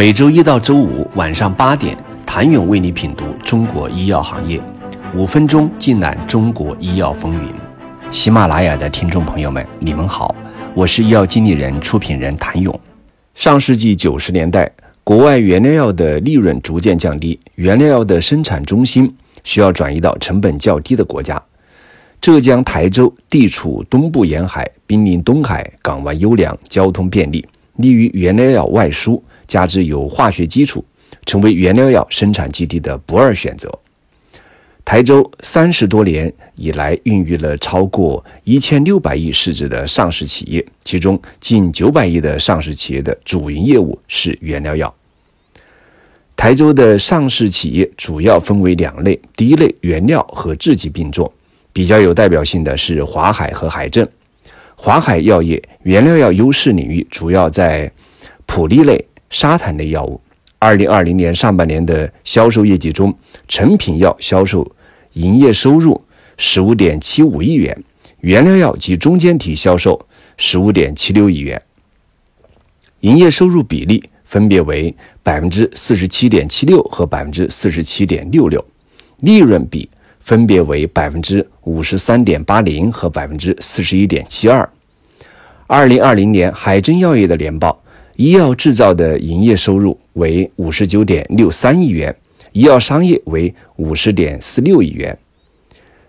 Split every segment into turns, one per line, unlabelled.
每周一到周五晚上八点，谭勇为你品读中国医药行业，五分钟尽览中国医药风云。喜马拉雅的听众朋友们，你们好，我是医药经理人、出品人谭勇。上世纪九十年代，国外原料药的利润逐渐降低，原料药的生产中心需要转移到成本较低的国家。浙江台州地处东部沿海，濒临东海，港湾优良，交通便利，利于原料药外输。加之有化学基础，成为原料药生产基地的不二选择。台州三十多年以来，孕育了超过一千六百亿市值的上市企业，其中近九百亿的上市企业的主营业务是原料药。台州的上市企业主要分为两类：第一类原料和制剂并重，比较有代表性的是华海和海正。华海药业原料药优势领域主要在普利类。沙坦类药物，二零二零年上半年的销售业绩中，成品药销售营业收入十五点七五亿元，原料药及中间体销售十五点七六亿元，营业收入比例分别为百分之四十七点七六和百分之四十七点六六，利润比分别为百分之五十三点八零和百分之四十一点七二。二零二零年海珍药业的年报。医药制造的营业收入为五十九点六三亿元，医药商业为五十点四六亿元。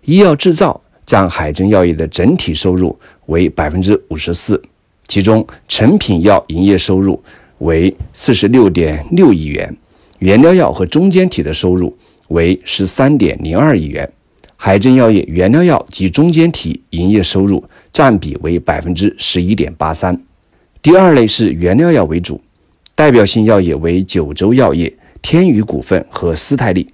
医药制造占海珍药业的整体收入为百分之五十四，其中成品药营业收入为四十六点六亿元，原料药和中间体的收入为十三点零二亿元。海正药业原料药及中间体营业收入占比为百分之十一点八三。第二类是原料药为主，代表性药业为九州药业、天宇股份和斯泰利。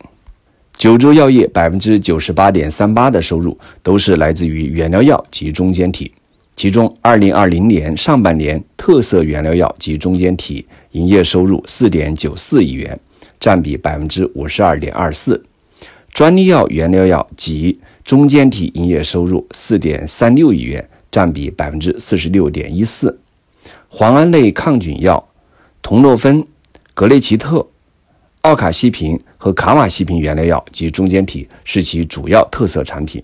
九州药业百分之九十八点三八的收入都是来自于原料药及中间体，其中二零二零年上半年特色原料药及中间体营业收入四点九四亿元，占比百分之五十二点二四；专利药原料药及中间体营业收入四点三六亿元，占比百分之四十六点一四。磺胺类抗菌药酮诺芬、格雷奇特、奥卡西平和卡瓦西平原料药及中间体是其主要特色产品。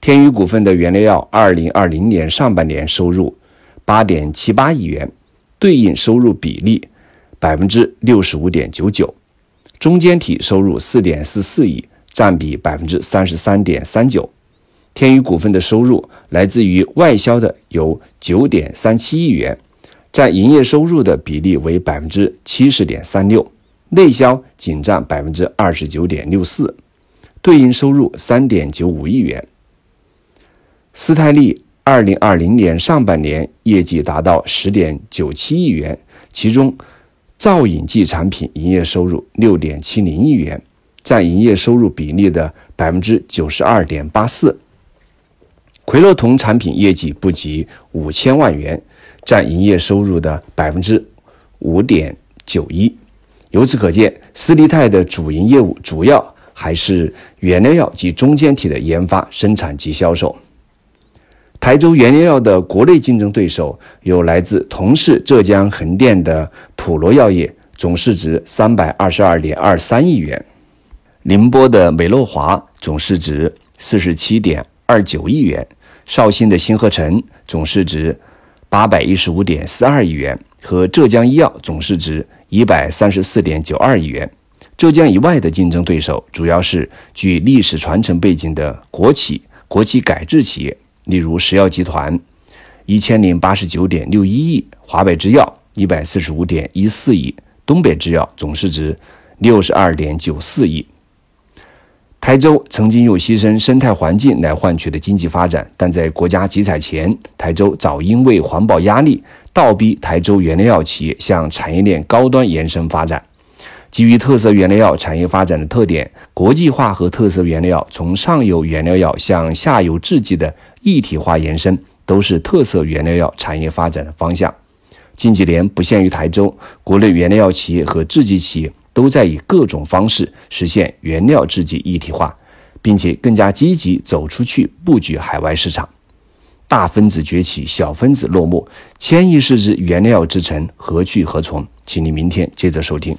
天宇股份的原料药，二零二零年上半年收入八点七八亿元，对应收入比例百分之六十五点九九。中间体收入四点四四亿，占比百分之三十三点三九。天宇股份的收入来自于外销的有九点三七亿元。占营业收入的比例为百分之七十点三六，内销仅占百分之二十九点六四，对应收入三点九五亿元。斯泰利二零二零年上半年业绩达到十点九七亿元，其中造影剂产品营业收入六点七零亿元，占营业收入比例的百分之九十二点八四。奎乐酮产品业绩不及五千万元。占营业收入的百分之五点九一。由此可见，斯利泰的主营业务主要还是原料药及中间体的研发、生产及销售。台州原料药的国内竞争对手有来自同是浙江横店的普罗药业，总市值三百二十二点二三亿元；宁波的美诺华，总市值四十七点二九亿元；绍兴的新和成，总市值。八百一十五点四二亿元和浙江医药总市值一百三十四点九二亿元。浙江以外的竞争对手主要是具历史传承背景的国企、国企改制企业，例如石药集团一千零八十九点六一亿，华北制药一百四十五点一四亿，东北制药总市值六十二点九四亿。台州曾经用牺牲生态环境来换取的经济发展，但在国家集采前，台州早因为环保压力，倒逼台州原料药企业向产业链高端延伸发展。基于特色原料药产业发展的特点，国际化和特色原料药从上游原料药向下游制剂的一体化延伸，都是特色原料药产业发展的方向。近几年，不限于台州，国内原料药企业和制剂企业。都在以各种方式实现原料制剂一体化，并且更加积极走出去布局海外市场。大分子崛起，小分子落幕，千亿市值原料之城何去何从？请你明天接着收听。